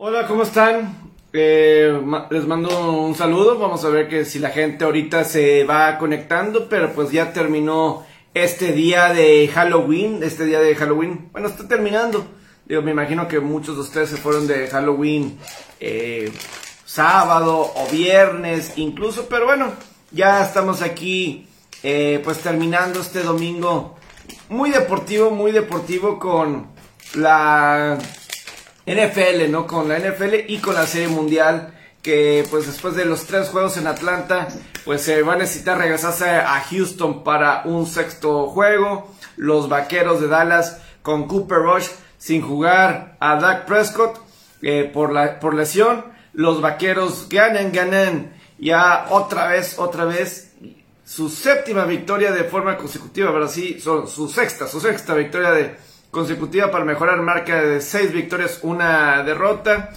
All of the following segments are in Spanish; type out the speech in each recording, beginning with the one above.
Hola, ¿cómo están? Eh, les mando un saludo. Vamos a ver que si la gente ahorita se va conectando, pero pues ya terminó este día de Halloween. Este día de Halloween, bueno, está terminando. Digo, me imagino que muchos de ustedes se fueron de Halloween eh, sábado o viernes, incluso, pero bueno, ya estamos aquí, eh, pues terminando este domingo muy deportivo, muy deportivo con la NFL, ¿no? Con la NFL y con la Serie Mundial, que pues después de los tres juegos en Atlanta, pues se va a necesitar regresarse a Houston para un sexto juego. Los Vaqueros de Dallas con Cooper Rush sin jugar a Dak Prescott eh, por, la, por lesión. Los Vaqueros ganan, ganan ya otra vez, otra vez su séptima victoria de forma consecutiva, pero sí, son su sexta, su sexta victoria de consecutiva para mejorar marca de 6 victorias, una derrota.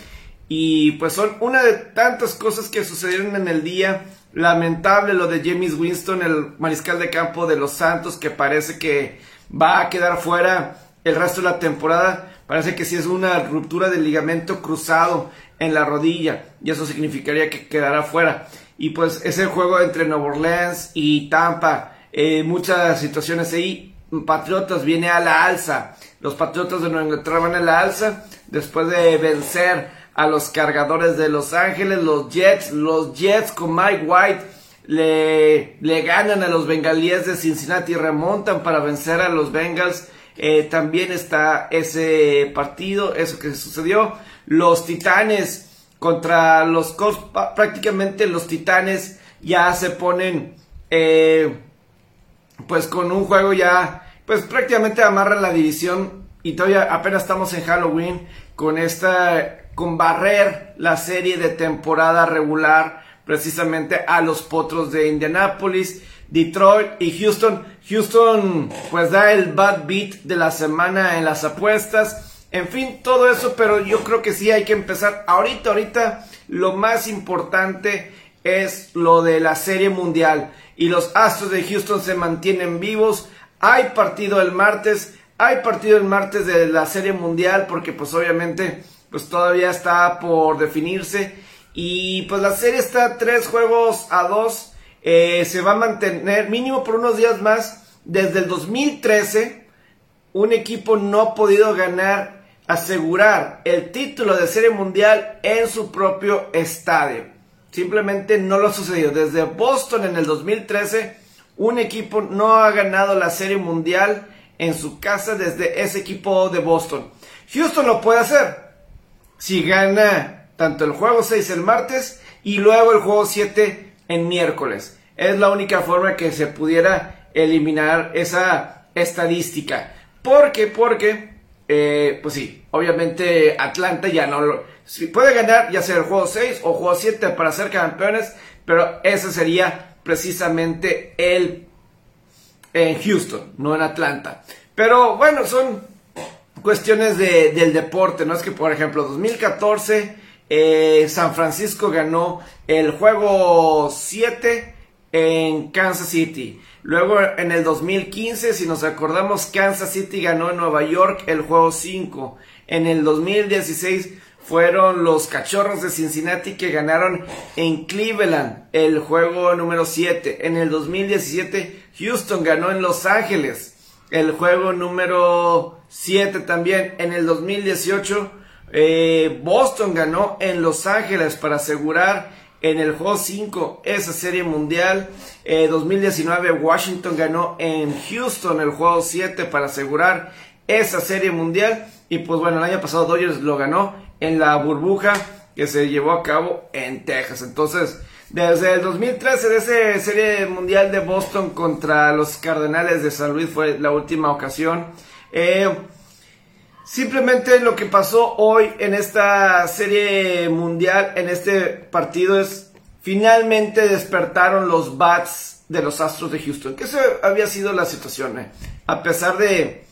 Y pues son una de tantas cosas que sucedieron en el día. Lamentable lo de James Winston, el mariscal de campo de los Santos, que parece que va a quedar fuera el resto de la temporada. Parece que sí es una ruptura del ligamento cruzado en la rodilla. Y eso significaría que quedará fuera. Y pues ese juego entre Nueva Orleans y Tampa, eh, muchas situaciones ahí Patriotas viene a la alza. Los Patriotas de Nueva Inglaterra a la alza después de vencer a los cargadores de Los Ángeles, los Jets. Los Jets con Mike White le, le ganan a los bengalíes de Cincinnati remontan para vencer a los Bengals. Eh, también está ese partido, eso que sucedió. Los Titanes contra los Colts, prácticamente los Titanes ya se ponen eh, pues con un juego ya, pues prácticamente amarra la división y todavía apenas estamos en Halloween con esta, con barrer la serie de temporada regular precisamente a los potros de Indianapolis, Detroit y Houston. Houston pues da el bad beat de la semana en las apuestas. En fin, todo eso, pero yo creo que sí hay que empezar ahorita, ahorita lo más importante es lo de la serie mundial y los Astros de Houston se mantienen vivos. Hay partido el martes, hay partido el martes de la Serie Mundial porque pues obviamente pues todavía está por definirse y pues la serie está tres juegos a dos. Eh, se va a mantener mínimo por unos días más. Desde el 2013 un equipo no ha podido ganar, asegurar el título de Serie Mundial en su propio estadio. Simplemente no lo ha sucedido. Desde Boston en el 2013, un equipo no ha ganado la Serie Mundial en su casa desde ese equipo de Boston. Houston lo puede hacer. Si gana tanto el juego 6 el martes y luego el juego 7 en miércoles. Es la única forma que se pudiera eliminar esa estadística. ¿Por qué? Porque, eh, pues sí, obviamente Atlanta ya no lo si puede ganar ya sea el juego 6 o juego 7 para ser campeones, pero ese sería precisamente el en Houston, no en Atlanta. Pero bueno, son cuestiones del deporte, ¿no? Es que, por ejemplo, 2014, eh, San Francisco ganó el juego 7 en Kansas City. Luego en el 2015, si nos acordamos, Kansas City ganó en Nueva York el juego 5. En el 2016 fueron los Cachorros de Cincinnati que ganaron en Cleveland el juego número 7. En el 2017 Houston ganó en Los Ángeles el juego número 7 también. En el 2018 eh, Boston ganó en Los Ángeles para asegurar en el juego 5 esa serie mundial. 2019 eh, Washington ganó en Houston el juego 7 para asegurar esa serie mundial. Y pues bueno, el año pasado Dodgers lo ganó en la burbuja que se llevó a cabo en Texas. Entonces, desde el 2013 de esa serie mundial de Boston contra los Cardenales de San Luis fue la última ocasión. Eh, simplemente lo que pasó hoy en esta serie mundial, en este partido, es finalmente despertaron los bats de los Astros de Houston. Que eso había sido la situación. Eh. A pesar de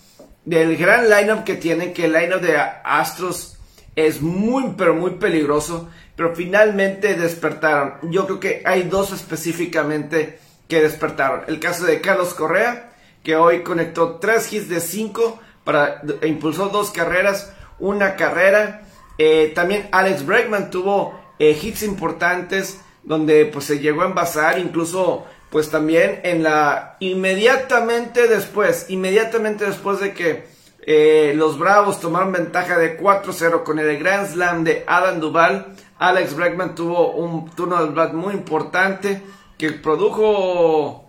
del gran lineup que tienen, que el lineup de Astros es muy, pero muy peligroso, pero finalmente despertaron. Yo creo que hay dos específicamente que despertaron. El caso de Carlos Correa, que hoy conectó tres hits de cinco para, e impulsó dos carreras, una carrera Eh, también Alex Bregman tuvo eh, hits importantes donde pues se llegó a envasar, incluso pues también en la inmediatamente después, inmediatamente después de que eh, los Bravos tomaron ventaja de 4-0 con el Grand Slam de Adam Duval, Alex Bregman tuvo un turno de bat muy importante que produjo,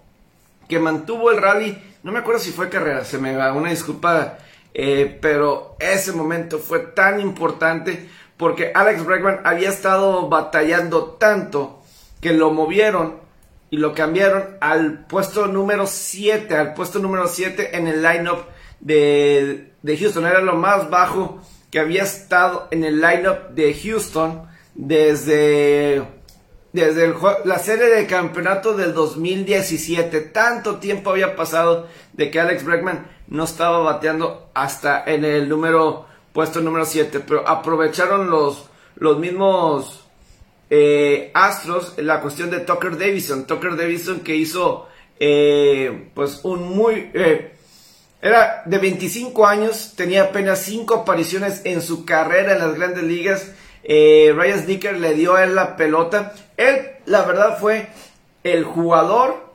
que mantuvo el rally, no me acuerdo si fue carrera, se me va una disculpa, eh, pero ese momento fue tan importante porque Alex Bregman había estado batallando tanto que lo movieron y lo cambiaron al puesto número 7, al puesto número 7 en el lineup de, de Houston. Era lo más bajo que había estado en el lineup de Houston desde, desde la serie de campeonato del 2017. Tanto tiempo había pasado de que Alex Bregman no estaba bateando hasta en el número puesto número 7, pero aprovecharon los, los mismos eh, Astros la cuestión de Tucker Davison. Tucker Davison que hizo eh, pues un muy... Eh, era de 25 años, tenía apenas 5 apariciones en su carrera en las grandes ligas. Ryan Snicker le dio a él la pelota. Él, la verdad, fue el jugador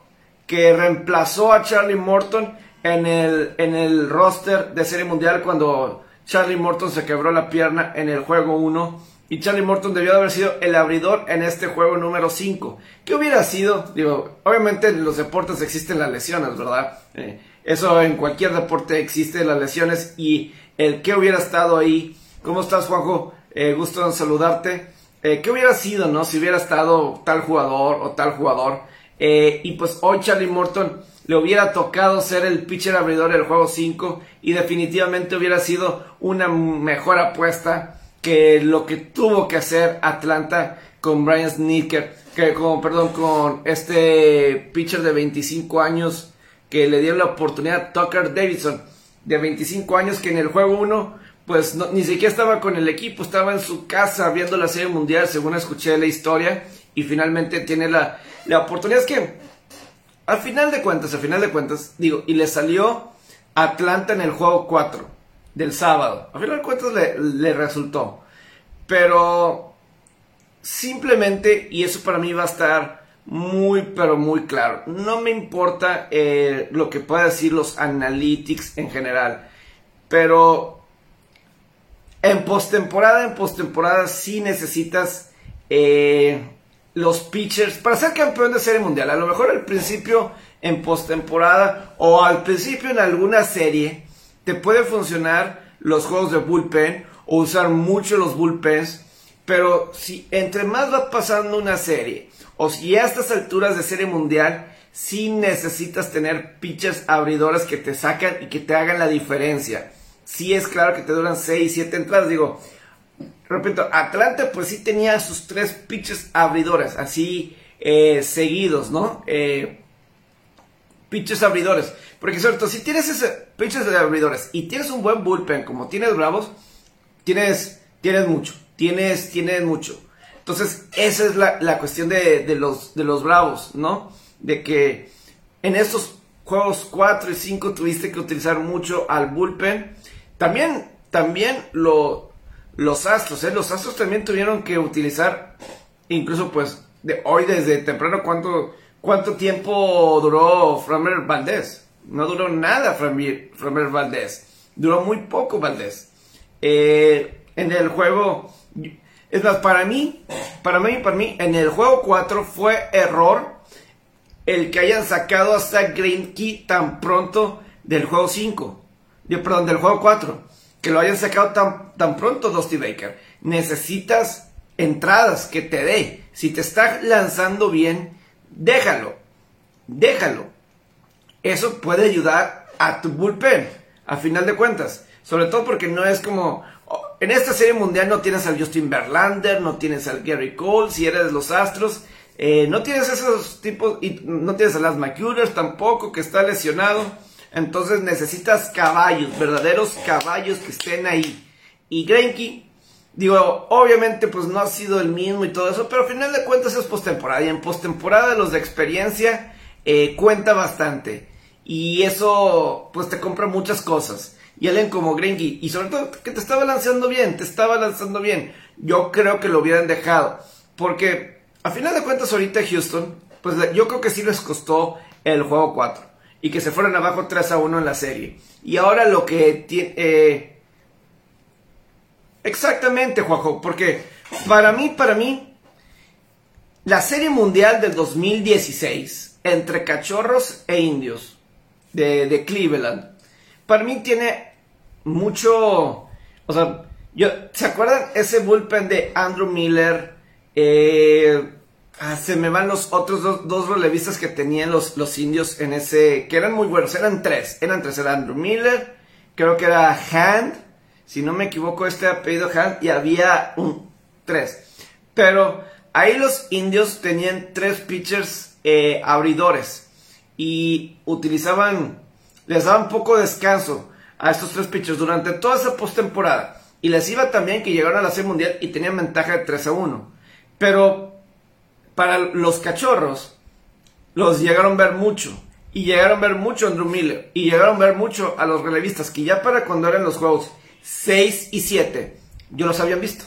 que reemplazó a Charlie Morton en el, en el roster de Serie Mundial cuando Charlie Morton se quebró la pierna en el juego 1 y Charlie Morton debió de haber sido el abridor en este juego número 5. ¿Qué hubiera sido? Digo, obviamente en los deportes existen las lesiones, ¿verdad? Eh, eso en cualquier deporte existe las lesiones y el que hubiera estado ahí. ¿Cómo estás, Juanjo? Eh, gusto en saludarte. Eh, ¿Qué hubiera sido, no? Si hubiera estado tal jugador o tal jugador. y pues hoy Charlie Morton le hubiera tocado ser el pitcher abridor del juego 5 y definitivamente hubiera sido una mejor apuesta que lo que tuvo que hacer Atlanta con Brian Sneaker, que con, perdón, con este pitcher de 25 años que le dio la oportunidad a Tucker Davidson, de 25 años que en el juego 1 pues ni siquiera estaba con el equipo, estaba en su casa viendo la serie mundial, según escuché la historia, y finalmente tiene la, la oportunidad. Es que, al final de cuentas, al final de cuentas, digo, y le salió Atlanta en el juego 4 del sábado. A final de cuentas le, resultó. Pero simplemente, y eso para mí va a estar muy, pero muy claro. No me importa eh, lo que puedan decir los analytics en general. Pero en postemporada, en postemporada sí necesitas eh, los pitchers para ser campeón de serie mundial. A lo mejor al principio en postemporada o al principio en alguna serie te puede funcionar los juegos de bullpen o usar mucho los bullpens, pero si entre más va pasando una serie o si a estas alturas de serie mundial si necesitas tener pitchers abridores que te sacan y que te hagan la diferencia. Si es claro que te duran 6, 7 entradas, digo, repito, Atlanta pues sí tenía sus tres pitchers abridores, así eh, seguidos, ¿no? Eh, abridores. Porque cierto, si tienes ese pitches de abridores y tienes un buen bullpen como tienes Bravos, tienes, tienes mucho, tienes, tienes mucho. Entonces, esa es la, cuestión de, los, de los Bravos, ¿no? De que en estos juegos 4 y 5 tuviste que utilizar mucho al bullpen. También, también lo, los Astros, ¿eh? Los Astros también tuvieron que utilizar, incluso pues, de hoy desde temprano, ¿cuánto ¿Cuánto tiempo duró Framer Valdés? No duró nada Framer, Valdés. Duró muy poco Valdés. Eh, en el juego... Es más, para mí, para mí, para mí, en el juego 4 fue error el que hayan sacado hasta Greinke tan pronto del juego 5. Perdón, del juego 4. Que lo hayan sacado tan, tan pronto Dusty Baker. Necesitas entradas que te dé. Si te está lanzando bien, déjalo, déjalo. Eso puede ayudar a tu bullpen, a final de cuentas. Sobre todo porque no es como... En esta serie mundial no tienes al Justin Verlander, no tienes al Gary Cole, si eres los Astros. Eh, no tienes esos tipos, y no tienes a las McCullers tampoco, que está lesionado. Entonces necesitas caballos, verdaderos caballos que estén ahí. Y Greinke Digo, obviamente pues no ha sido el mismo y todo eso, pero al final de cuentas es postemporada y en postemporada los de experiencia eh, cuenta bastante y eso pues te compra muchas cosas. Y alguien como Gringy, y sobre todo que te estaba lanzando bien, te estaba lanzando bien, yo creo que lo hubieran dejado. Porque a final de cuentas ahorita Houston, pues yo creo que sí les costó el juego 4 y que se fueron abajo 3 a 1 en la serie. Y ahora lo que tiene... Eh, exactamente, Juanjo, porque para mí, para mí, la serie mundial del 2016 entre cachorros e indios de, Cleveland, para mí tiene mucho... O sea, ¿se acuerdan ese bullpen de Andrew Miller? Eh, ah, se me van los otros dos, dos, relevistas que tenían los, los indios en ese, que eran muy buenos, eran tres, eran tres, era Andrew Miller, creo que era Hand, si no me equivoco este apellido Hand, y había un tres. Pero ahí los indios tenían tres pitchers eh, abridores y utilizaban, les daban poco descanso a estos tres pitchers durante toda esa postemporada. Y les iba también que llegaron a la Serie Mundial y tenían ventaja de 3 a 1. Pero para los cachorros, los llegaron a ver mucho. Y llegaron a ver mucho a Andrew Miller. Y llegaron a ver mucho a los relevistas. Que ya para cuando eran los juegos 6 y 7, yo los habían visto.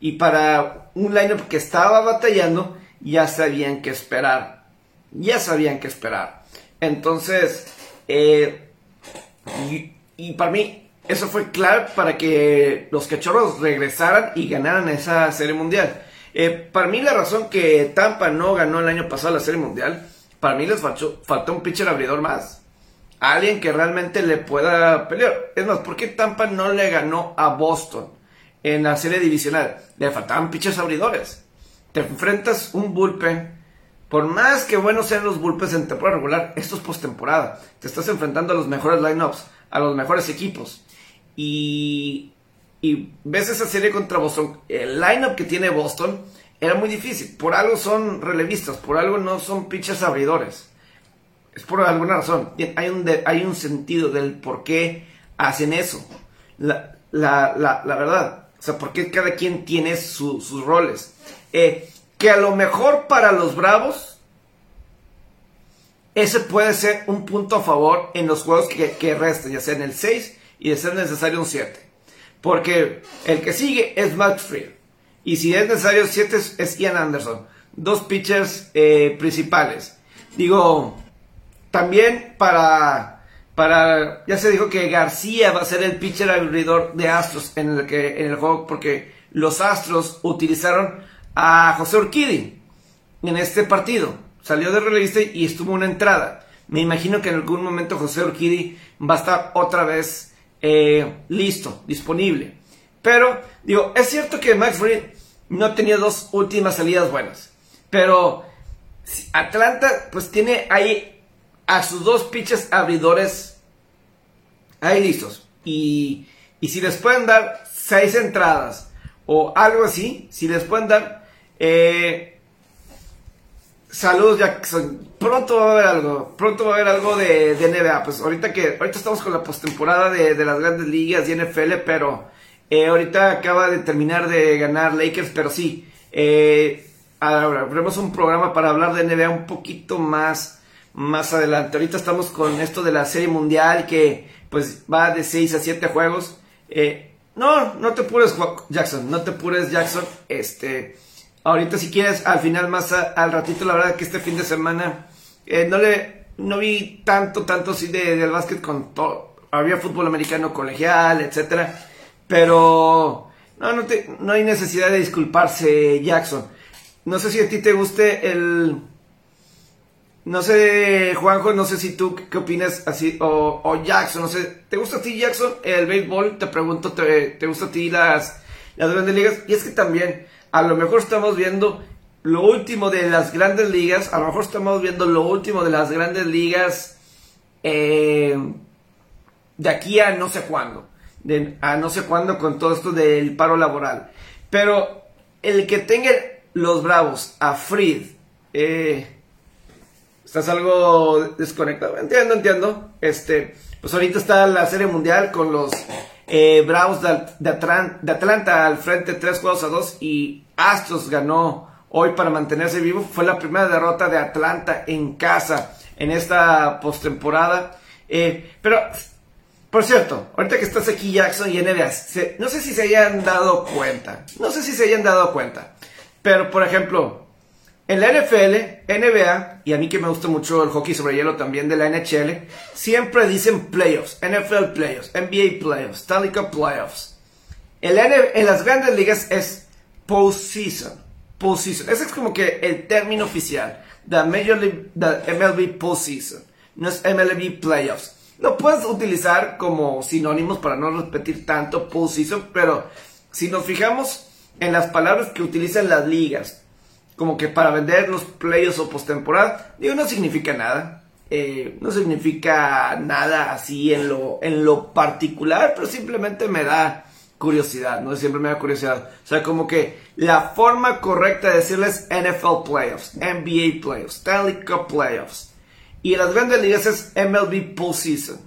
Y para un lineup que estaba batallando, ya sabían qué esperar. Ya sabían qué esperar. Entonces, eh, y para mí, eso fue clave para que los cachorros regresaran y ganaran esa serie mundial. Eh, para mí la razón que Tampa no ganó el año pasado la serie mundial, para mí les faltó, un pitcher abridor más. Alguien que realmente le pueda pelear. Es más, ¿por qué Tampa no le ganó a Boston en la serie divisional? Le faltaban pitchers abridores. Te enfrentas un bullpen. Por más que buenos sean los bullpens en temporada regular, esto es postemporada. Te estás enfrentando a los mejores lineups, a los mejores equipos y, ves esa serie contra Boston, el lineup que tiene Boston era muy difícil. Por algo son relevistas, por algo no son pitchers abridores. Es por alguna razón. Hay un, hay un sentido del por qué hacen eso. La, verdad. O sea, por qué cada quien tiene sus roles. Eh, que a lo mejor para los Bravos, ese puede ser un punto a favor en los juegos que, que restan, ya sea en el 6 y de ser necesario un 7. Porque el que sigue es Matt Freer. Y si es necesario 7 es Ian Anderson. Dos pitchers eh, principales. Digo, también para, para... Ya se dijo que García va a ser el pitcher abridor de Astros en el, que, en el juego porque los Astros utilizaron a José Urquidi en este partido. Salió de relevista y estuvo una entrada. Me imagino que en algún momento José Urquidi va a estar otra vez eh, listo, disponible. Pero, digo, es cierto que Max Fried no tenía dos últimas salidas buenas. Pero Atlanta, pues tiene ahí a sus dos pitches abridores ahí listos. Y, y si les pueden dar seis entradas o algo así, si les pueden dar eh, Saludos Jackson. Pronto va a haber algo. Pronto va a haber algo de, NBA. Pues ahorita que ahorita estamos con la postemporada de, las grandes ligas y NFL, pero eh, ahorita acaba de terminar de ganar Lakers, pero sí. Eh, ahora tenemos un programa para hablar de NBA un poquito más más adelante. Ahorita estamos con esto de la Serie Mundial que pues va de 6 a 7 juegos. Eh, no, no te pures Jackson, no te pures Jackson. Este Ahorita si quieres, al final más al ratito, la verdad que este fin de semana eh, no le no vi tanto, tanto así de, del básquet con todo. Había fútbol americano colegial, etcétera. Pero no, no, te, no hay necesidad de disculparse, Jackson. No sé si a ti te guste el... No sé, Juanjo, no sé si tú qué opinas así, o, o, Jackson, no sé, ¿te gusta a ti Jackson el béisbol? Te pregunto, ¿te, te gusta a ti las, las grandes ligas? Y es que también, a lo mejor estamos viendo lo último de las grandes ligas, a lo mejor estamos viendo lo último de las grandes ligas eh, de aquí a no sé cuándo, a no sé cuándo con todo esto del paro laboral. Pero el que tenga los bravos a Fried, eh, estás algo desconectado, entiendo, entiendo, este, pues ahorita está la serie mundial con los eh, de, Atlanta al frente 3 juegos a 2 y Astros ganó hoy para mantenerse vivo. Fue la primera derrota de Atlanta en casa en esta postemporada. Eh, pero Por cierto, ahorita que estás aquí Jackson y NBA, no sé si se hayan dado cuenta, no sé si se hayan dado cuenta, pero por ejemplo, en la NFL, NBA, y a mí que me gusta mucho el hockey sobre hielo también de la NHL, siempre dicen playoffs, NFL playoffs, NBA playoffs, Stanley Cup playoffs. En, en las grandes ligas es postseason, postseason. Ese es como que el término oficial, the Major League, the MLB postseason, no es MLB playoffs. Lo puedes utilizar como sinónimos para no repetir tanto postseason, pero si nos fijamos en las palabras que utilizan las ligas, como que para vender los playoffs o postemporada, digo, no significa nada. Eh, no significa nada así en lo, en lo particular, pero simplemente me da curiosidad, ¿no? Siempre me da curiosidad. O sea, como que la forma correcta de decirles NFL Playoffs, NBA Playoffs, Stanley Cup Playoffs. Y las grandes ligas es MLB Postseason.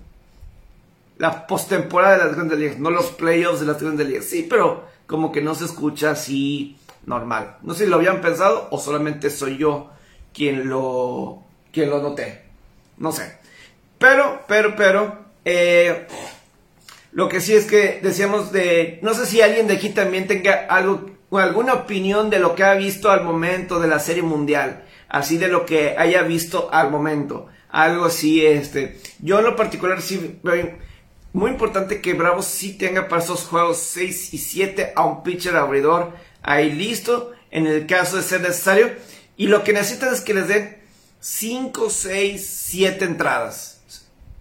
La postemporada de las grandes ligas, no los playoffs de las grandes ligas. Sí, pero como que no se escucha así normal. No sé si lo habían pensado o solamente soy yo quien lo, quien lo noté. No sé. Pero, pero, pero, eh, lo que sí es que decíamos de, no sé si alguien de aquí también tenga algo, alguna opinión de lo que ha visto al momento de la serie mundial así de lo que haya visto al momento. Algo así, este. Yo en lo particular sí muy importante que Bravo sí tenga para esos juegos 6 y 7 a un pitcher abridor ahí listo en el caso de ser necesario. Y lo que necesitan es que les den 5, 6, 7 entradas.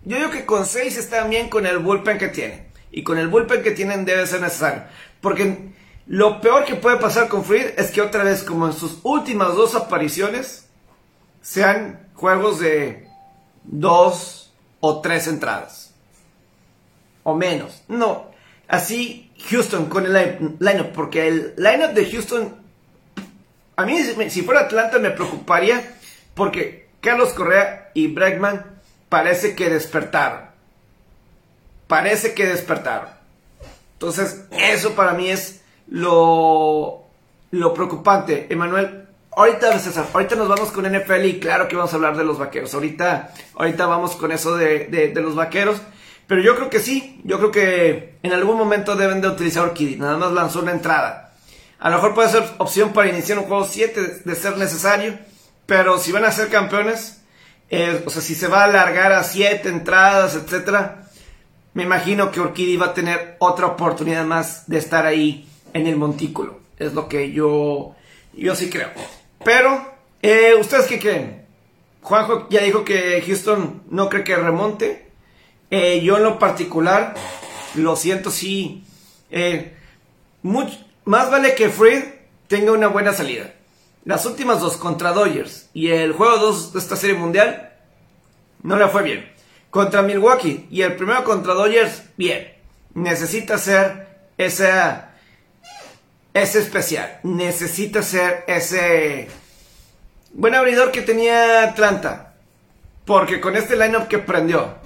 Yo digo que con 6 están bien con el bullpen que tienen. Y con el bullpen que tienen debe ser necesario. Porque lo peor que puede pasar con Freed es que otra vez, como en sus últimas dos apariciones, sean juegos de dos o tres entradas. O menos. No. Así Houston con el lineup. Porque el lineup de Houston. A mí, si fuera Atlanta, me preocuparía. Porque Carlos Correa y Bregman parece que despertaron. Parece que despertaron. Entonces, eso para mí es lo, lo preocupante. Emanuel, ahorita, ahorita nos vamos con NFL y claro que vamos a hablar de los vaqueros. Ahorita, ahorita vamos con eso de, de, los vaqueros. Pero yo creo que sí, yo creo que en algún momento deben de utilizar Orquídea. Nada más lanzó una entrada. A lo mejor puede ser opción para iniciar un juego 7 de ser necesario. Pero si van a ser campeones, eh, o sea, si se va a alargar a 7 entradas, etcétera, me imagino que Orquídea va a tener otra oportunidad más de estar ahí en el montículo. Es lo que yo, yo sí creo. Pero, eh, ¿ustedes qué creen? Juanjo ya dijo que Houston no cree que remonte. Eh, yo en lo particular, lo siento, sí. Eh, más vale que Fred tenga una buena salida. Las últimas dos contra Dodgers y el juego 2 de esta serie mundial no le fue bien. Contra Milwaukee y el primero contra Dodgers, bien. Necesita ser esa es especial. Necesita ser ese buen abridor que tenía Atlanta. Porque con este lineup que prendió,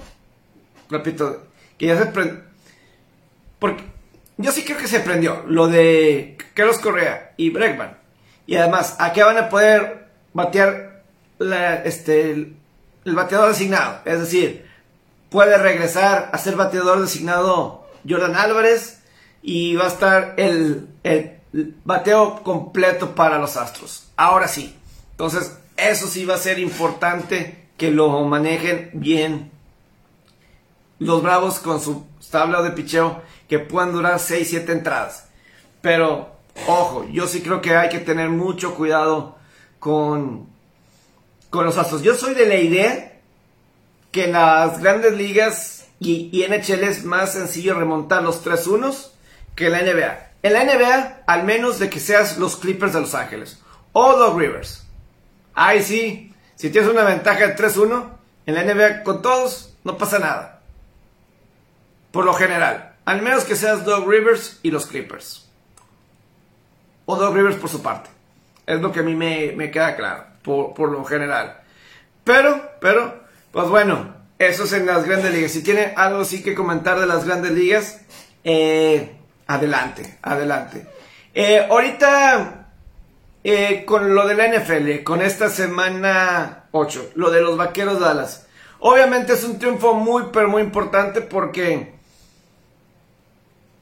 repito, que ya se prendió. Porque yo sí creo que se prendió lo de Carlos Correa y Bregman. Y además, ¿a qué van a poder batear este, el, bateador designado? Es decir, puede regresar a ser bateador designado Jordan Álvarez y va a estar el, el bateo completo para los Astros. Ahora sí. Entonces, eso sí va a ser importante que lo manejen bien los Bravos con su tabla de picheo que puedan durar 6, 7 entradas. Pero, ojo, yo sí creo que hay que tener mucho cuidado con, con los Astros. Yo soy de la idea que en las grandes ligas y, y NHL es más sencillo remontar los 3 unos que la NBA. En la NBA, al menos de que seas los Clippers de Los Ángeles o los Rivers. Ahí sí, si tienes una ventaja de 3-1, en la NBA con todos no pasa nada. Por lo general, al menos que seas Doug Rivers y los Clippers. O Doug Rivers por su parte. Es lo que a mí me, queda claro, por, por, lo general. Pero, pero, pues bueno, eso es en las grandes ligas. Si tiene algo así que comentar de las grandes ligas, eh, Adelante, adelante. Eh, ahorita, eh, con lo de la NFL, con esta semana 8, lo de los Vaqueros Dallas. Obviamente es un triunfo muy, pero muy importante porque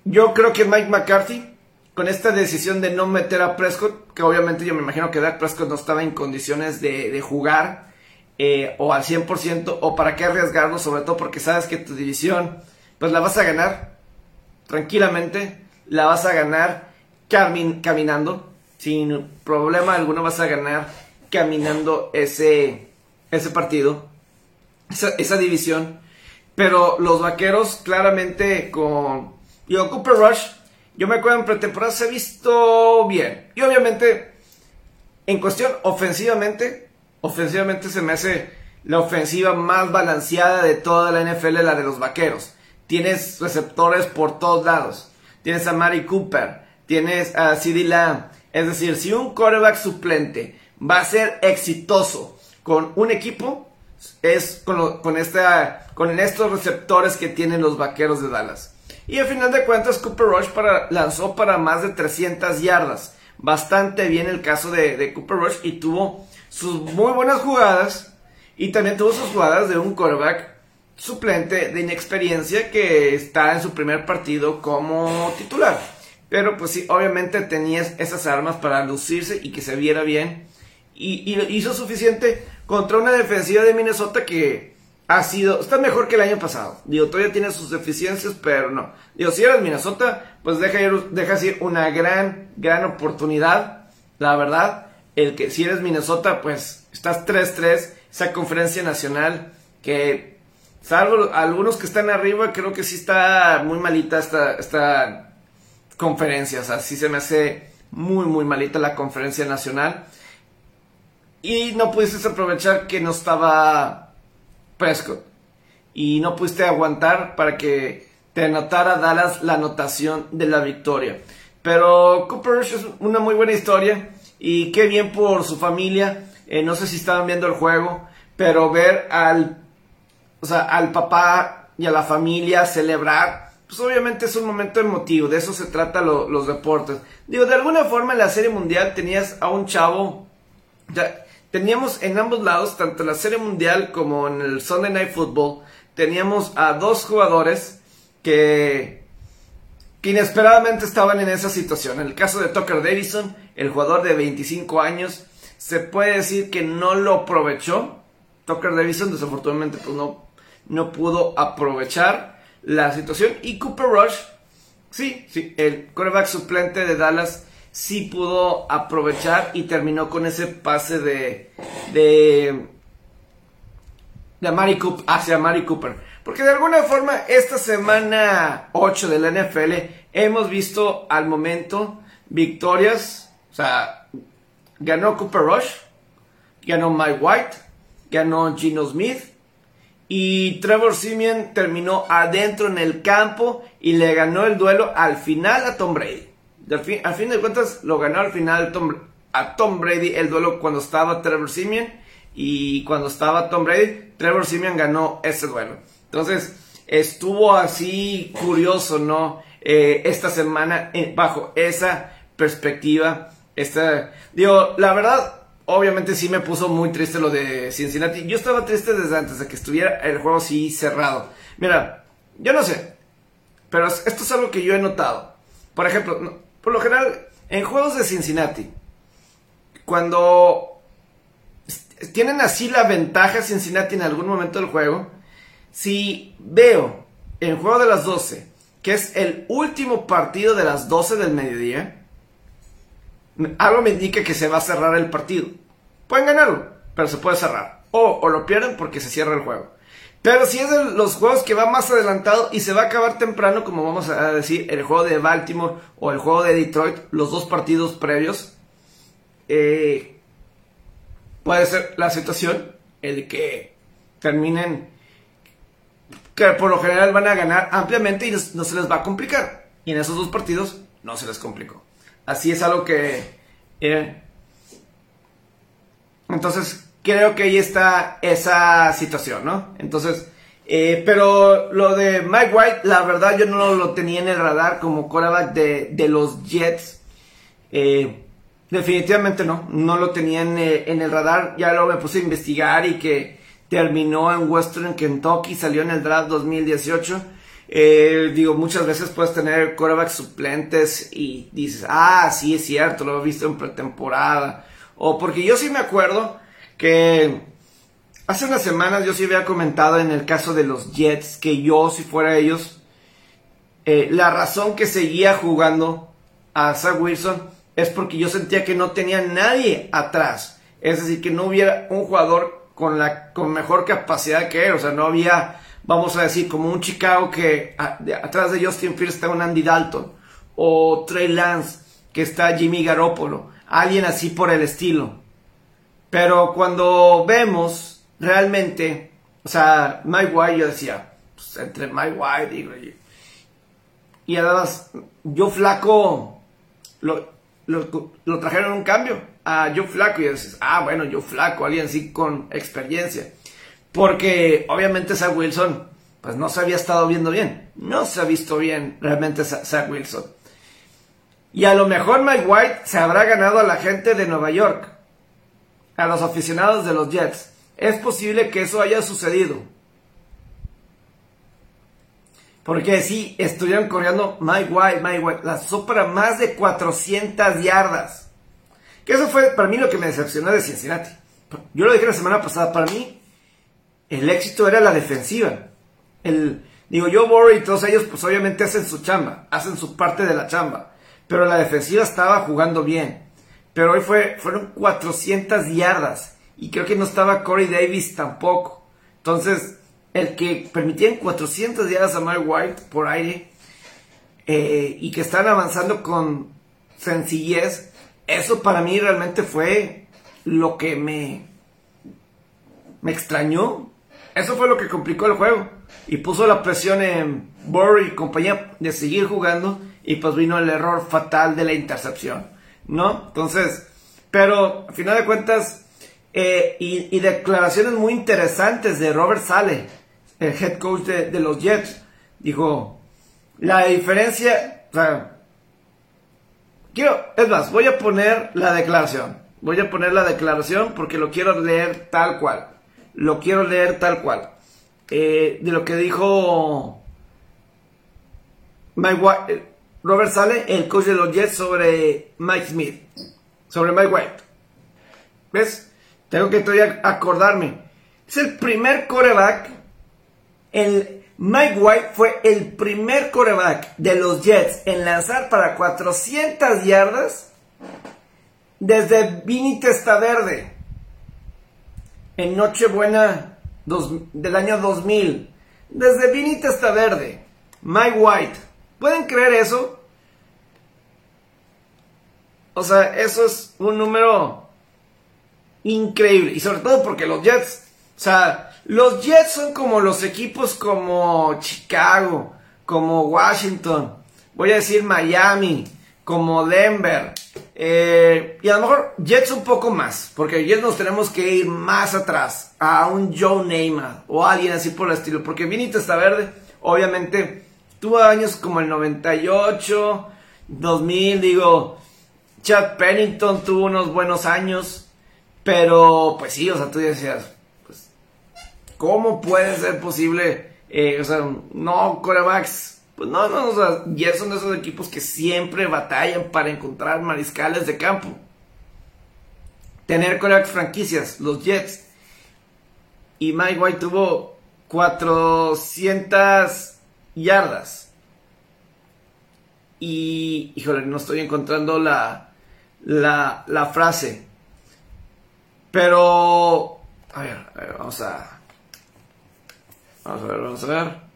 yo creo que Mike McCarthy, con esta decisión de no meter a Prescott, que obviamente yo me imagino que Dak Prescott no estaba en condiciones de, jugar eh, o al 100%, o para qué arriesgarlo, sobre todo porque sabes que tu división, pues la vas a ganar tranquilamente, la vas a ganar caminando, sin problema alguno vas a ganar caminando ese, ese partido, esa división. Pero los vaqueros claramente con yo, Cooper Rush, yo me acuerdo en pretemporada se ha visto bien. Y obviamente, en cuestión ofensivamente, ofensivamente se me hace la ofensiva más balanceada de toda la NFL, la de los vaqueros. Tienes receptores por todos lados. Tienes a Mari Cooper, tienes a CD. Es decir, si un quarterback suplente va a ser exitoso con un equipo, es con, con, esta, con estos receptores que tienen los vaqueros de Dallas. Y al final de cuentas, Cooper Rush para, lanzó para más de 300 yardas. Bastante bien el caso de, Cooper Rush y tuvo sus muy buenas jugadas. Y también tuvo sus jugadas de un quarterback suplente de inexperiencia que está en su primer partido como titular. Pero pues sí, obviamente tenía esas armas para lucirse y que se viera bien. Y, y hizo suficiente contra una defensiva de Minnesota que ha sido, está mejor que el año pasado. Digo, todavía tiene sus deficiencias, pero no. Digo, si eres Minnesota, pues deja ir, una gran, gran oportunidad. La verdad, el que si eres Minnesota, pues estás 3-3, esa conferencia nacional que, salvo algunos que están arriba, creo que sí está muy malita esta, esta conferencia. O sea, sí se me hace muy, muy malita la conferencia nacional. Y no pudiste aprovechar que no estaba Prescott. Y no pudiste aguantar para que te anotara Dallas la anotación de la victoria. Pero Cooper Rush es una muy buena historia y qué bien por su familia. Eh, no sé si estaban viendo el juego, pero ver al, o sea, al papá y a la familia celebrar, pues obviamente es un momento emotivo. De eso se trata los deportes. Digo, de alguna forma en la Serie Mundial tenías a un chavo. Ya, teníamos en ambos lados, tanto en la Serie Mundial como en el Sunday Night Football, teníamos a dos jugadores que, inesperadamente estaban en esa situación. En el caso de Tucker Davison, el jugador de 25 años, se puede decir que no lo aprovechó. Tucker Davison desafortunadamente pues no, no pudo aprovechar la situación. Y Cooper Rush, sí, sí, el quarterback suplente de Dallas, sí pudo aprovechar y terminó con ese pase de de de Mari Cooper, hacia Mari Cooper. Porque de alguna forma esta semana 8 de la NFL hemos visto al momento victorias, o sea, ganó Cooper Rush, ganó Mike White, ganó Gino Smith y Trevor Simeon terminó adentro en el campo y le ganó el duelo al final a Tom Brady al, fin, de cuentas, lo ganó al final a Tom Brady el duelo cuando estaba Trevor Simeon. Y cuando estaba Tom Brady, Trevor Simeon ganó ese duelo. Entonces, estuvo así curioso, ¿no? Eh, esta semana, eh, bajo esa perspectiva. Esta, digo, la verdad, obviamente sí me puso muy triste lo de Cincinnati. Yo estaba triste desde antes de que estuviera el juego así cerrado. Mira, yo no sé, pero esto es algo que yo he notado. Por ejemplo, por lo general, en juegos de Cincinnati, cuando tienen así la ventaja Cincinnati en algún momento del juego, si veo en juego de las 12, que es el último partido de las 12 del mediodía, algo me indica que se va a cerrar el partido. Pueden ganarlo, pero se puede cerrar. O, o lo pierden porque se cierra el juego. Pero si es de los juegos que va más adelantado y se va a acabar temprano, como vamos a decir, el juego de Baltimore o el juego de Detroit, los dos partidos previos, eh, puede ser la situación el que terminen, que por lo general van a ganar ampliamente y no se les va a complicar. Y en esos dos partidos no se les complicó. Así es algo que... Eh, entonces, creo que ahí está esa situación, ¿no? Entonces, eh, pero lo de Mike White, la verdad yo no lo tenía en el radar como quarterback de, los Jets. Eh, definitivamente no, no lo tenía eh, en, el radar. Ya luego me puse a investigar y que terminó en Western Kentucky, salió en el draft 2018. Eh, digo, muchas veces puedes tener quarterbacks suplentes y dices, ah, sí es cierto, lo he visto en pretemporada. O porque yo sí me acuerdo que hace unas semanas yo sí había comentado en el caso de los Jets que yo, si fuera ellos, eh, la razón que seguía jugando a Zach Wilson es porque yo sentía que no tenía nadie atrás. Es decir, que no hubiera un jugador con, la, con mejor capacidad que él. O sea, no había, vamos a decir, como un Chicago que atrás de Justin Fields está un Andy Dalton. O Trey Lance, que está Jimmy Garoppolo. Alguien así por el estilo. Pero cuando vemos realmente, o sea, Mike White, yo decía, pues, entre Mike White y, y además, yo flaco, lo, lo, trajeron un cambio a Joe Flaco y dices, ah, bueno, Joe Flaco, alguien así con experiencia. Porque obviamente Zach Wilson, pues no se había estado viendo bien. No se ha visto bien realmente Zach Wilson. Y a lo mejor Mike White se habrá ganado a la gente de Nueva York, a los aficionados de los Jets. Es posible que eso haya sucedido. Porque sí, estuvieron corriendo Mike White, Mike White, la para más de 400 yardas. Que eso fue para mí lo que me decepcionó de Cincinnati. Yo lo dije la semana pasada, para mí el éxito era la defensiva. El, digo, yo, Borre y todos ellos, pues obviamente hacen su chamba, hacen su parte de la chamba. Pero la defensiva estaba jugando bien. Pero hoy fue, fueron 400 yardas. Y creo que no estaba Corey Davis tampoco. Entonces, el que permitían 400 yardas a Mike White por aire eh, y que están avanzando con sencillez, eso para mí realmente fue lo que me, me extrañó. Eso fue lo que complicó el juego y puso la presión en Burry y compañía de seguir jugando y pues vino el error fatal de la intercepción, ¿no? Entonces, pero a final de cuentas, eh, y, declaraciones muy interesantes de Robert Sale, el head coach de, los Jets, dijo, la diferencia, o sea, quiero, es más, voy a poner la declaración, voy a poner la declaración porque lo quiero leer tal cual, lo quiero leer tal cual, eh, de lo que dijo Mike eh, Robert Sale, el coach de los Jets, sobre Mike Smith, sobre Mike White. ¿Ves? Tengo que todavía acordarme. Es el primer coreback el Mike White fue el primer coreback de los Jets en lanzar para 400 yardas desde Vini Testaverde en Nochebuena del año 2000. Desde Vini Testaverde, Mike White. ¿Pueden creer eso? O sea, eso es un número increíble. Y sobre todo porque los Jets, o sea, los Jets son como los equipos como Chicago, como Washington, voy a decir Miami, como Denver. Eh, y a lo mejor Jets un poco más, porque Jets nos tenemos que ir más atrás, a un Joe Neymar o alguien así por el estilo, porque Vinito está verde, obviamente tuvo años como el 98, 2000, digo, Chad Pennington tuvo unos buenos años, pero pues sí, o sea, tú decías, ¿Cómo puede ser posible? Eh, o sea, no, corebacks. Pues no, no, o sea, Jets son de esos equipos que siempre batallan para encontrar mariscales de campo. Tener corebacks franquicias, los Jets. Y Mike White tuvo 400 yardas. Y, híjole, no estoy encontrando la, la, frase. Pero, a ver, a ver, vamos a, Vamos a ver, vamos a ver.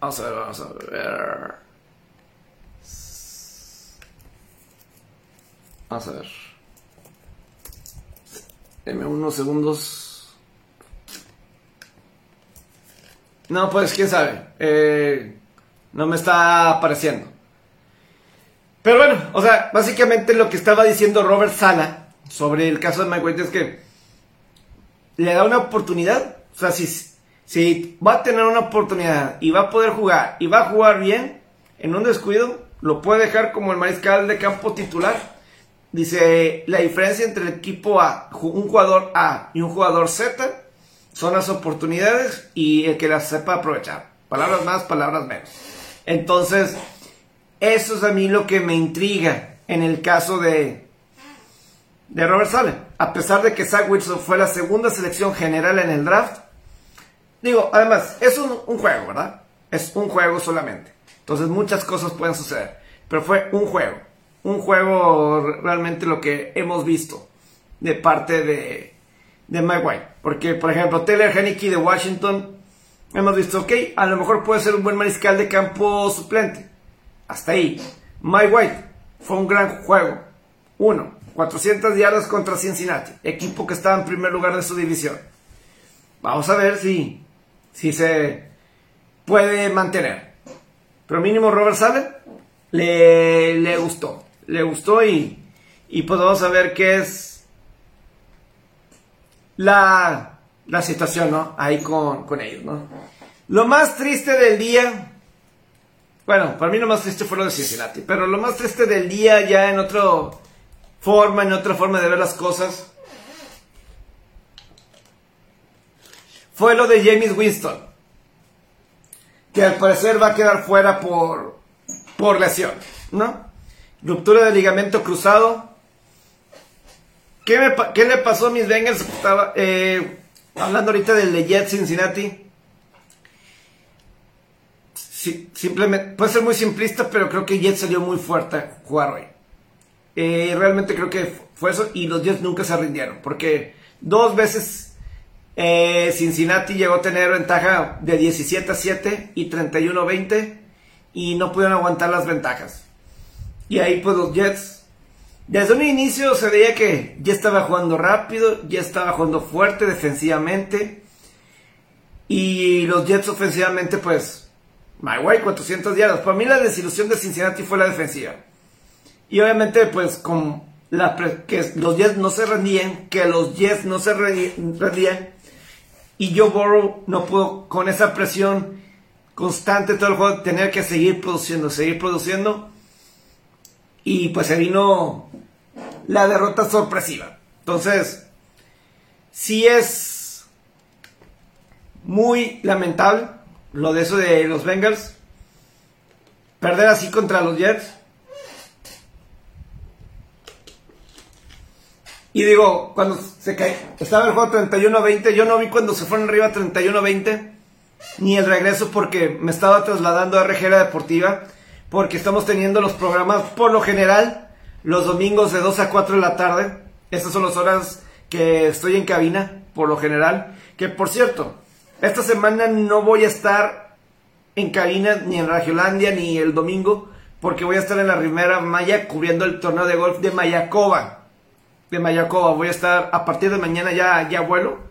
Vamos a ver, vamos a ver. Vamos a ver. Deme unos segundos. No, pues quién sabe. Eh, no me está apareciendo. Pero bueno, o sea, básicamente lo que estaba diciendo Robert Sala sobre el caso de Mike White es que le da una oportunidad. O sea, si, si va a tener una oportunidad y va a poder jugar y va a jugar bien, en un descuido, lo puede dejar como el mariscal de campo titular. Dice, la diferencia entre el equipo A, un jugador A y un jugador Z, son las oportunidades y el que las sepa aprovechar. Palabras más, palabras menos. Entonces, eso es a mí lo que me intriga en el caso de, de Robert Sale. A pesar de que Zach Wilson fue la segunda selección general en el draft. Digo, además, es un, un juego, ¿verdad? Es un juego solamente. Entonces muchas cosas pueden suceder. Pero fue un juego. Un juego realmente lo que hemos visto de parte de, de Mike White. Porque, por ejemplo, Taylor Henneke de Washington, hemos visto, ok, a lo mejor puede ser un buen mariscal de campo suplente. Hasta ahí. Mike White fue un gran juego. Uno, 400 yardas contra Cincinnati, equipo que estaba en primer lugar de su división. Vamos a ver si, si se puede mantener. Pero mínimo Robert Sale le, le gustó. Le gustó y, y pues vamos a ver qué es la, la situación, ¿no? Ahí con, con ellos, ¿no? Lo más triste del día, bueno, para mí lo más triste fue lo de Cincinnati, pero lo más triste del día ya en otra forma, en otra forma de ver las cosas, fue lo de James Winston, que al parecer va a quedar fuera por, por lesión, ¿no? Ruptura de ligamento cruzado, ¿Qué, le pasó a mis Bengals? Eh, hablando ahorita del de Jets Cincinnati. simplemente, puede ser muy simplista, pero creo que Jets salió muy fuerte a jugar hoy. Eh, realmente creo que fue eso y los Jets nunca se rindieron, porque dos veces eh, Cincinnati llegó a tener ventaja de 17 a 7 y 31 a 20 y no pudieron aguantar las ventajas. Y ahí pues los Jets desde un inicio se veía que ya estaba jugando rápido, ya estaba jugando fuerte defensivamente. Y los Jets ofensivamente, pues, my way, 400 yardas. Para mí la desilusión de Cincinnati fue la defensiva. Y obviamente, pues, con la que los Jets no se rendían, que los Jets no se rendían. Y Joe Burrow no pudo, con esa presión constante todo el juego, tener que seguir produciendo, seguir produciendo y pues se vino la derrota sorpresiva. Entonces, sí es muy lamentable lo de eso de los Bengals. Perder así contra los Jets. Y digo, cuando se cae, estaba el juego 31-20, yo no vi cuando se fueron arriba 31-20, ni el regreso porque me estaba trasladando a Regera Deportiva porque estamos teniendo los programas por lo general los domingos de 2 a 4 de la tarde. Estas son las horas que estoy en cabina, por lo general. Que por cierto, esta semana no voy a estar en cabina ni en Radiolandia ni el domingo, porque voy a estar en la Primera Maya cubriendo el torneo de golf de Mayacoba. De Mayacoba, voy a estar a partir de mañana ya, ya vuelo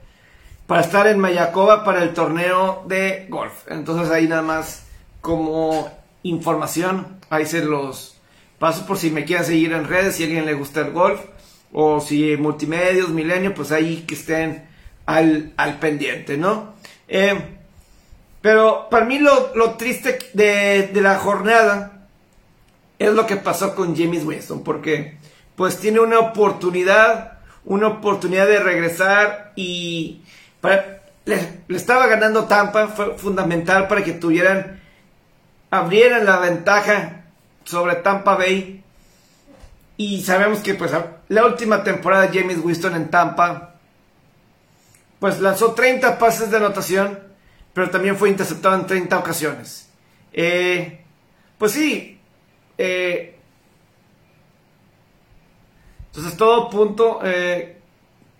para estar en Mayacoba para el torneo de golf. Entonces ahí nada más como información. Ahí se los paso por si me quieren seguir en redes, si a alguien le gusta el golf. O si multimedios, milenio, pues ahí que estén al, pendiente, ¿no? Eh, pero para mí lo, triste de, la jornada es lo que pasó con James Winston, porque pues tiene una oportunidad, una oportunidad de regresar y le, le, estaba ganando Tampa, fue fundamental para que tuvieran abrieran la ventaja sobre Tampa Bay. Y sabemos que pues la última temporada de James Winston en Tampa, pues lanzó 30 pases de anotación, pero también fue interceptado en 30 ocasiones. Eh, pues sí, eh, entonces todo punto, eh,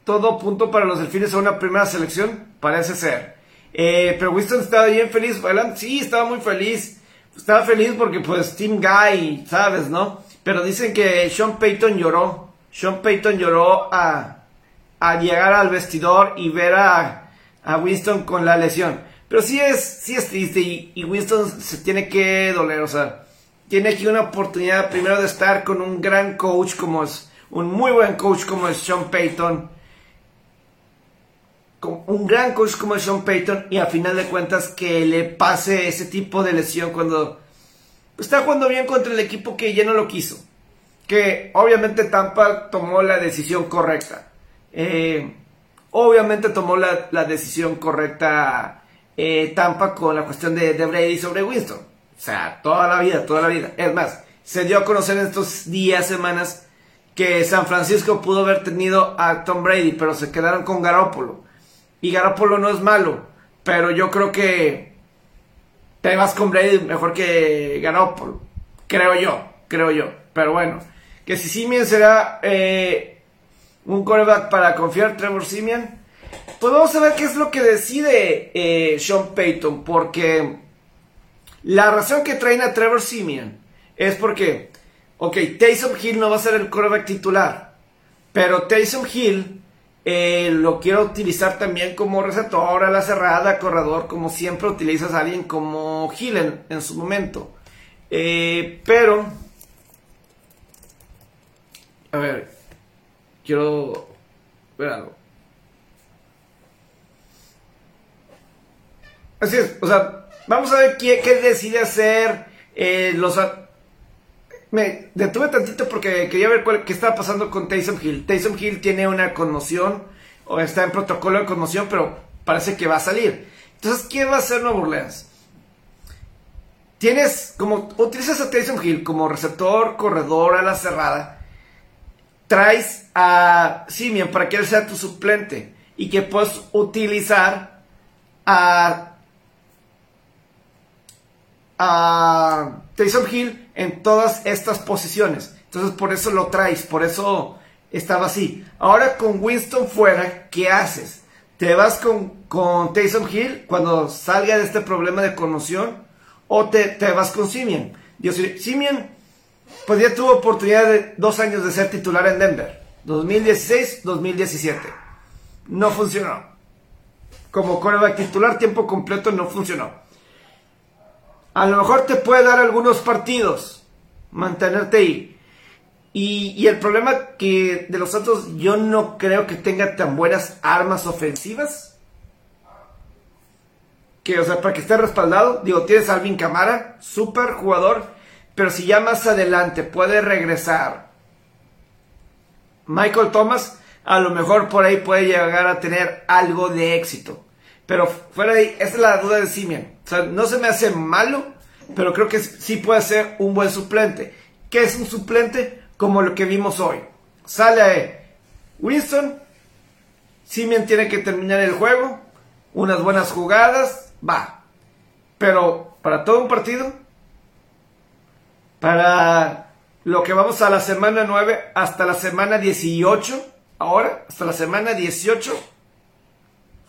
todo punto para los delfines a una primera selección, parece ser. pero Winston estaba bien feliz, sí, estaba muy feliz estaba feliz porque pues Team Guy, ¿sabes, no? Pero dicen que Sean Payton lloró. Sean Payton lloró a, a llegar al vestidor y ver a, a, Winston con la lesión. Pero sí es, sí es triste y, y, Winston se tiene que doler, o sea, tiene aquí una oportunidad primero de estar con un gran coach como es, un muy buen coach como es Sean Payton un gran coach como Sean Payton y a final de cuentas que le pase ese tipo de lesión cuando está jugando bien contra el equipo que ya no lo quiso. Que obviamente Tampa tomó la decisión correcta. Eh, obviamente tomó la, decisión correcta eh, Tampa con la cuestión de, de Brady sobre Winston. O sea, toda la vida, toda la vida. Es más, se dio a conocer en estos días, semanas, que San Francisco pudo haber tenido a Tom Brady, pero se quedaron con Garoppolo. Y Garoppolo no es malo, pero yo creo que te vas con Brady mejor que Garoppolo. Creo yo, creo yo. Pero bueno, que si Simeon será eh, un quarterback para confiar Trevor Simeon, pues vamos a ver qué es lo que decide eh, Sean Payton, porque la razón que traen a Trevor Simeon es porque, ok, Taysom Hill no va a ser el quarterback titular, pero Taysom Hill eh, lo quiero utilizar también como receptor a la cerrada, corredor, como siempre utilizas a alguien como Hill en, su momento. Eh, pero, a ver, quiero ver algo. Así es, o sea, vamos a ver qué, decide hacer eh, los me detuve tantito porque quería ver qué estaba pasando con Taysom Hill. Taysom Hill tiene una conmoción o está en protocolo de conmoción, pero parece que va a salir. Entonces, ¿qué va a hacer Nuevo Orleans? Tienes como utilizas a Taysom Hill como receptor, corredor a la cerrada. Traes a Simeon para que él sea tu suplente y que puedas utilizar a a Taysom Hill en todas estas posiciones. Entonces por eso lo traes, por eso estaba así. Ahora con Winston fuera, ¿qué haces? ¿Te vas con, con Taysom Hill cuando salga de este problema de conmoción? ¿O te, vas con Simeon? Dios, Simeon pues ya tuvo oportunidad de dos años de ser titular en Denver. 2016-2017. No funcionó. Como coreback titular tiempo completo no funcionó. A lo mejor te puede dar algunos partidos, mantenerte ahí. Y, el problema que de los Santos yo no creo que tenga tan buenas armas ofensivas. Que, o sea, para que esté respaldado. Digo, tienes Alvin Camara, super jugador. Pero si ya más adelante puede regresar Michael Thomas, a lo mejor por ahí puede llegar a tener algo de éxito. Pero fuera de ahí, esa es la duda de Simeon. O sea, no se me hace malo, pero creo que sí puede ser un buen suplente. ¿Qué es un suplente? Como lo que vimos hoy. Sale Winston, Simeon tiene que terminar el juego, unas buenas jugadas, va. Pero para todo un partido, para lo que vamos a la semana 9 hasta la semana 18, ahora, hasta la semana 18,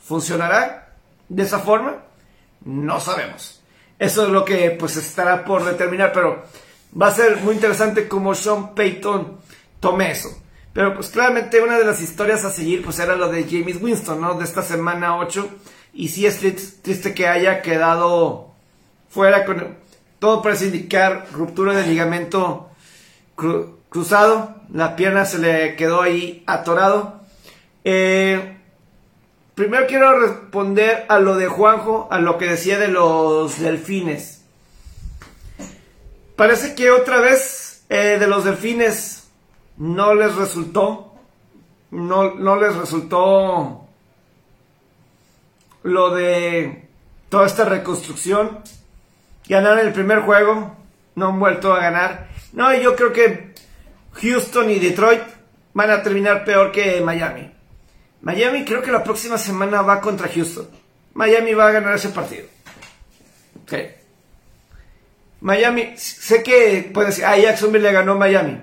¿funcionará de esa forma? No sabemos. Eso es lo que pues estará por determinar, pero va a ser muy interesante cómo Sean Payton tome eso. Pero pues claramente una de las historias a seguir pues era lo de James Winston, ¿no? De esta semana 8. Y sí es triste que haya quedado fuera con... Todo parece indicar ruptura del ligamento cruzado. La pierna se le quedó ahí atorado. Eh, Primero quiero responder a lo de Juanjo, a lo que decía de los delfines. Parece que otra vez eh, de los delfines no les resultó, no, no les resultó lo de toda esta reconstrucción. Ganaron el primer juego, no han vuelto a ganar. No, yo creo que Houston y Detroit van a terminar peor que Miami. Miami creo que la próxima semana va contra Houston. Miami va a ganar ese partido. Miami, sé que puede decir, ah, Jacksonville le ganó a Miami.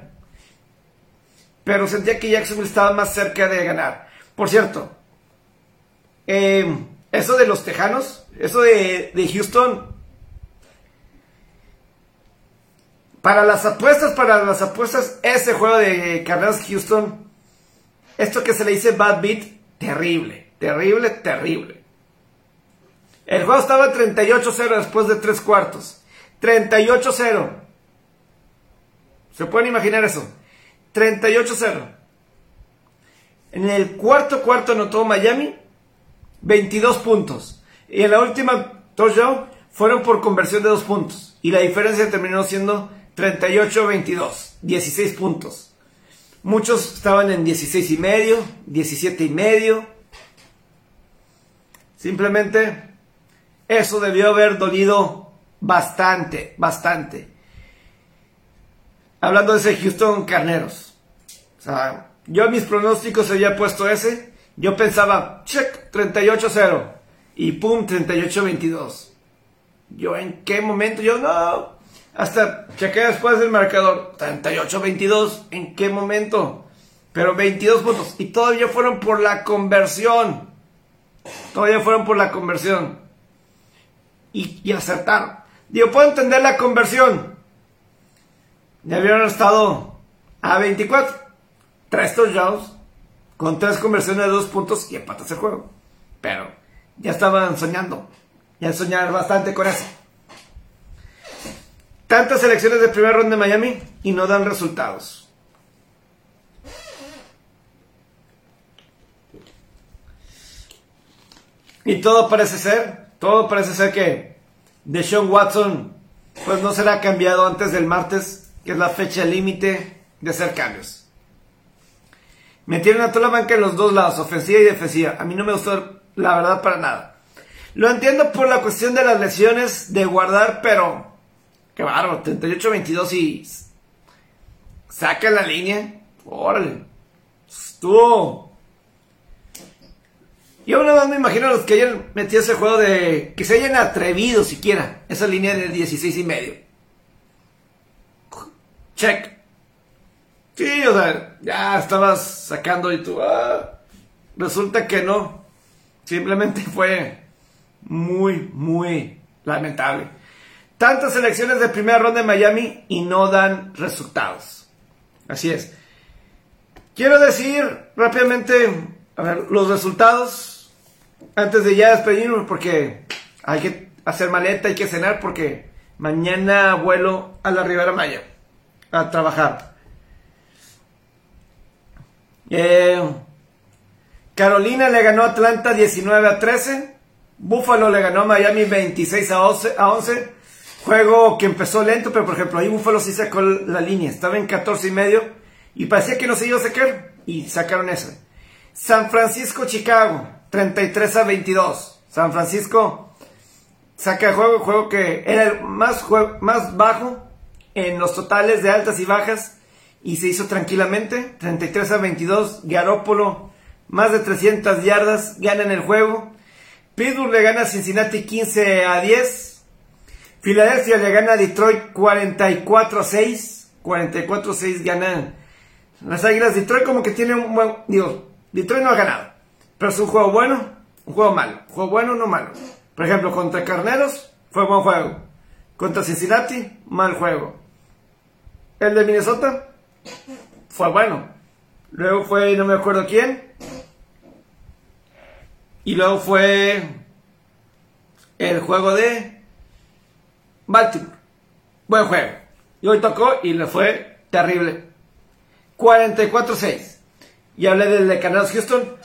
Pero sentía que Jacksonville estaba más cerca de ganar. Por cierto, em, eso de los Tejanos, eso de, de Houston, para las apuestas, para las apuestas, ese juego de Carreras Houston esto que se le dice bad beat, terrible, terrible, terrible. El juego estaba 38-0 después de tres cuartos. 38-0. ¿Se pueden imaginar eso? 38-0. En el cuarto cuarto anotó Miami 22 puntos. Y en la última touchdown fueron por conversión de dos puntos. Y la diferencia terminó siendo 38-22. 16 puntos. Muchos estaban en 16 y medio, 17 y medio. Simplemente eso debió haber dolido bastante, bastante. Hablando de ese Houston Carneros. O sea, yo mis pronósticos había puesto ese. Yo pensaba, check, 38-0. Y pum, 38-22. Yo en qué momento, yo no. Hasta chequé después del marcador. 38-22. ¿En qué momento? Pero 22 puntos. Y todavía fueron por la conversión. Todavía fueron por la conversión. Y, y acertaron. Digo, puedo entender la conversión. Ya habían estado a 24. Tres touchdowns. Con tres conversiones de dos puntos y empatas el juego. Pero ya estaban soñando. Ya soñar bastante con eso. Tantas selecciones de primer ronda de Miami y no dan resultados. Y todo parece ser, todo parece ser que Deshaun Watson pues no será cambiado antes del martes, que es la fecha límite de hacer cambios. Metieron a toda la banca en los dos lados, ofensiva y defensiva. A mí no me gustó la verdad para nada. Lo entiendo por la cuestión de las lesiones de guardar, pero qué bárbaro, 38-22 y saca la línea. Órale. Estuvo yo una vez me imagino a los que hayan metido ese juego de. que se hayan atrevido siquiera. Esa línea de 16 y medio. Check. Sí, o sea, ya estabas sacando y tú. Ah, resulta que no. Simplemente fue muy, muy lamentable. Tantas elecciones de primera ronda en Miami y no dan resultados. Así es. Quiero decir rápidamente, a los resultados antes de ya despedirnos, porque hay que hacer maleta, hay que cenar, porque mañana vuelo a la Ribera Maya a trabajar. Eh, Carolina le ganó a Atlanta 19 a 13. Buffalo le ganó a Miami 26 a 11, Juego que empezó lento, pero por ejemplo, ahí Buffalo sí sacó la línea. Estaba en 14 y medio y parecía que no se iba a sacar y sacaron eso. San Francisco, Chicago. 33 a 22. San Francisco saca el juego, juego que era el más, más bajo en los totales de altas y bajas y se hizo tranquilamente. 33 a 22. Garópolo, más de 300 yardas, gana en el juego. Pittsburgh le gana a Cincinnati 15 a 10. Filadelfia le gana a Detroit 44 a 6. 44 a 6 ganan las Águilas. Detroit como que tiene un buen... Digo, Detroit no ha ganado. Pero es un juego bueno, un juego malo. Juego bueno, no malo. Por ejemplo, contra Carneros fue buen juego. Contra Cincinnati, mal juego. El de Minnesota fue bueno. Luego fue, no me acuerdo quién. Y luego fue el juego de Baltimore. Buen juego. Y hoy tocó y le fue terrible. 44-6. Y hablé del de Carneros Houston.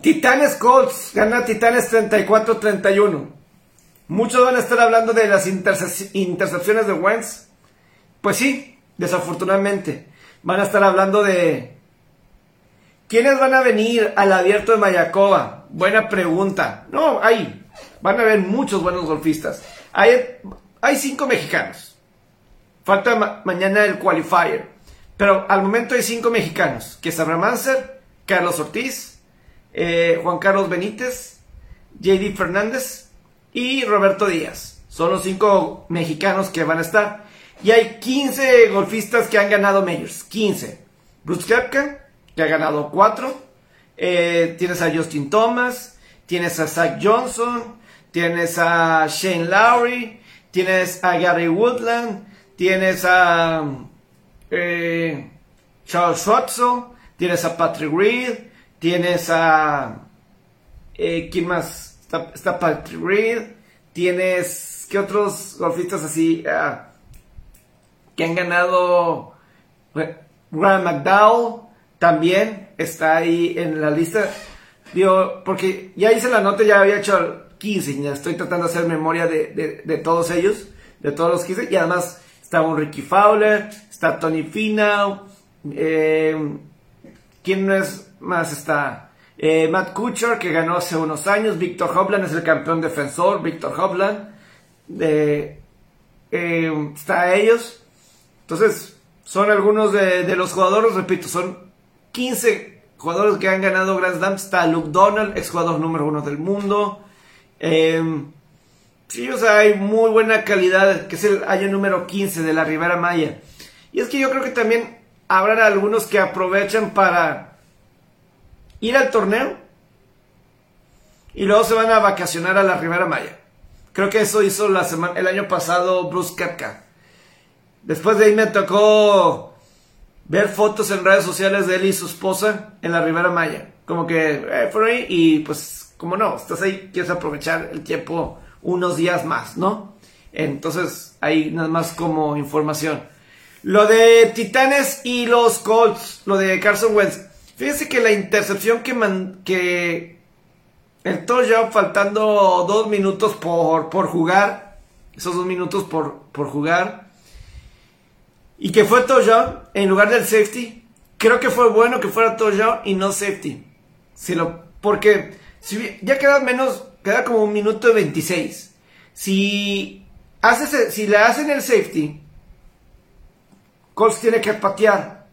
Titanes Colts gana Titanes 34-31. Muchos van a estar hablando de las intercepciones de Wentz. Pues sí, desafortunadamente. Van a estar hablando de... ¿Quiénes van a venir al abierto de Mayacoba? Buena pregunta. No, hay. Van a haber muchos buenos golfistas. Hay, hay cinco mexicanos. Falta mañana el qualifier. Pero al momento hay cinco mexicanos. Que es Abraham Carlos Ortiz, eh, Juan Carlos Benítez, JD Fernández y Roberto Díaz. Son los cinco mexicanos que van a estar. Y hay 15 golfistas que han ganado majors. 15. Bruce Kepka, que ha ganado 4. Eh, tienes a Justin Thomas. Tienes a Zach Johnson. Tienes a Shane Lowry. Tienes a Gary Woodland. Tienes a eh, Charles Schwartzel. Tienes a Patrick Reed. Tienes a. Eh, ¿Quién más? Está, Patrick Reed. Tienes. ¿Qué otros golfistas así? Ah, que han ganado. Graham McDowell también está ahí en la lista. Digo, porque ya hice la nota, ya había hecho 15. Ya estoy tratando de hacer memoria de, todos ellos, de todos los 15. Y además está un Ricky Fowler, está Tony Finau. Eh, ¿Quién no es más está Eh, Matt Kuchar, que ganó hace unos años. Víctor Hovland es el campeón defensor. Víctor Hovland. Eh, está ellos. Entonces, son algunos de, los jugadores, repito, son 15 jugadores que han ganado Grand Slam. Está Luke Donald, ex jugador número uno del mundo. Sí, o sea, hay muy buena calidad, que es el año número 15 de la Ribera Maya. Y es que yo creo que también habrá algunos que aprovechan para ir al torneo y luego se van a vacacionar a la Ribera Maya. Creo que eso hizo la semana, el año pasado Bruce Kepka. Después de ahí me tocó ver fotos en redes sociales de él y su esposa en la Ribera Maya. Como que eh, ahí y pues, como no, estás ahí, quieres aprovechar el tiempo unos días más, ¿no? Entonces, ahí nada más como información. Lo de Titanes y los Colts, lo de Carson Wentz. Fíjense que la intercepción que, man, que el touchdown faltando dos minutos por, por jugar, esos dos minutos por, por jugar, y que fue touchdown en lugar del safety, creo que fue bueno que fuera touchdown y no safety. Si lo, porque si, ya queda menos, queda como un minuto y 26. Si, haces, si le hacen el safety, Colts tiene que patear.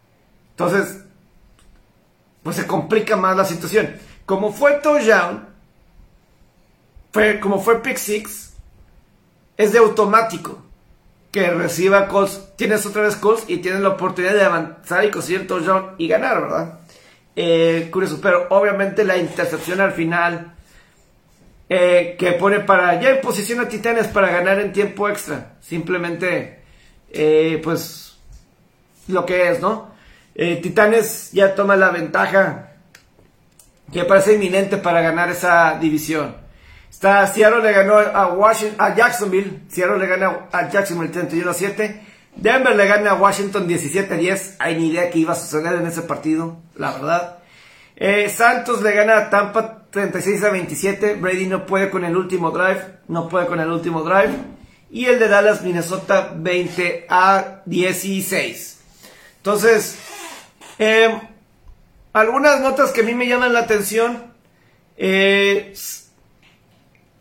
Entonces, pues se complica más la situación. Como fue touchdown, fue, como fue pick six, es de automático que reciba Colts. Tienes otra vez Colts y tienes la oportunidad de avanzar y conseguir touchdown y ganar, ¿verdad? Eh, pero obviamente la intercepción al final eh, que pone para ya en posición a Titanes para ganar en tiempo extra. Simplemente, eh, pues lo que es, ¿no? Eh, Titanes ya toma la ventaja que parece inminente para ganar esa división. Está, Seattle le ganó a, Washington, a Jacksonville, Seattle le ganó a Jacksonville 31-7, Denver le gana a Washington 17-10, hay ni idea que iba a suceder en ese partido, la verdad. Eh, Santos le gana a Tampa 36 27, Brady no puede con el último drive, no puede con el último drive. Y el de Dallas, Minnesota 20 a 16. Entonces, em, algunas notas que a mí me llaman la atención. Eh,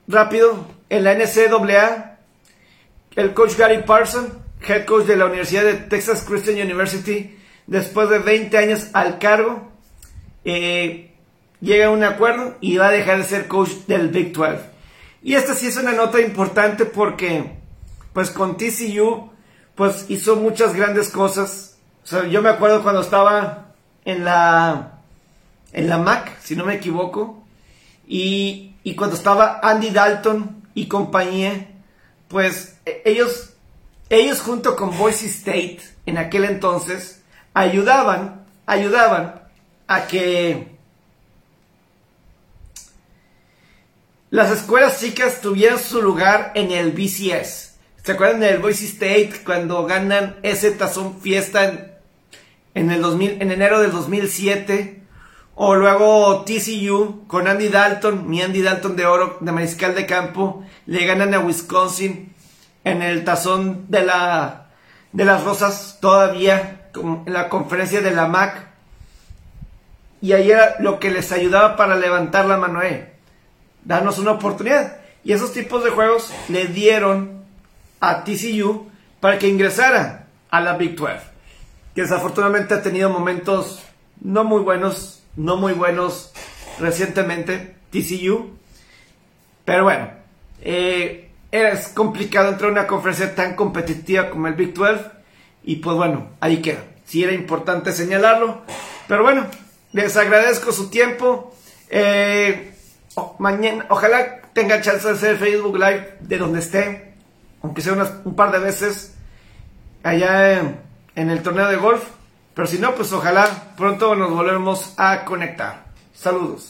rápido, en la NCAA, el coach Gary Parson, head coach de la Universidad de Texas Christian University, después de 20 años al cargo, eh, llega a un acuerdo y va a dejar de ser coach del Big 12. Y esta sí es una nota importante porque, pues con TCU, pues hizo muchas grandes cosas yo me acuerdo cuando estaba en la, en la Mac, si no me equivoco, y, cuando estaba Andy Dalton y compañía, pues e, ellos, ellos junto con Boise State en aquel entonces ayudaban, ayudaban a que las escuelas chicas tuvieran su lugar en el BCS. ¿Se acuerdan del Boise State cuando ganan ese tazón fiesta en, en, el 2000, en enero del 2007. O luego TCU con Andy Dalton, mi Andy Dalton de oro, de mariscal de campo, le ganan a Wisconsin en el tazón de, la, de las rosas todavía, en la conferencia de la MAC. Y ahí era lo que les ayudaba para levantar la mano, eh, darnos una oportunidad. Y esos tipos de juegos le dieron a TCU para que ingresara a la Big 12 que desafortunadamente ha tenido momentos no muy buenos, no muy buenos recientemente, TCU. Pero bueno, eh, es complicado entrar a una conferencia tan competitiva como el Big 12. Y pues bueno, ahí queda. Sí era importante señalarlo. Pero bueno, les agradezco su tiempo. Eh, mañana, ojalá tenga chance de hacer Facebook Live de donde esté. Aunque sea un par de veces. Allá en en el torneo de golf. Pero si no, pues ojalá pronto nos volvemos a conectar. Saludos.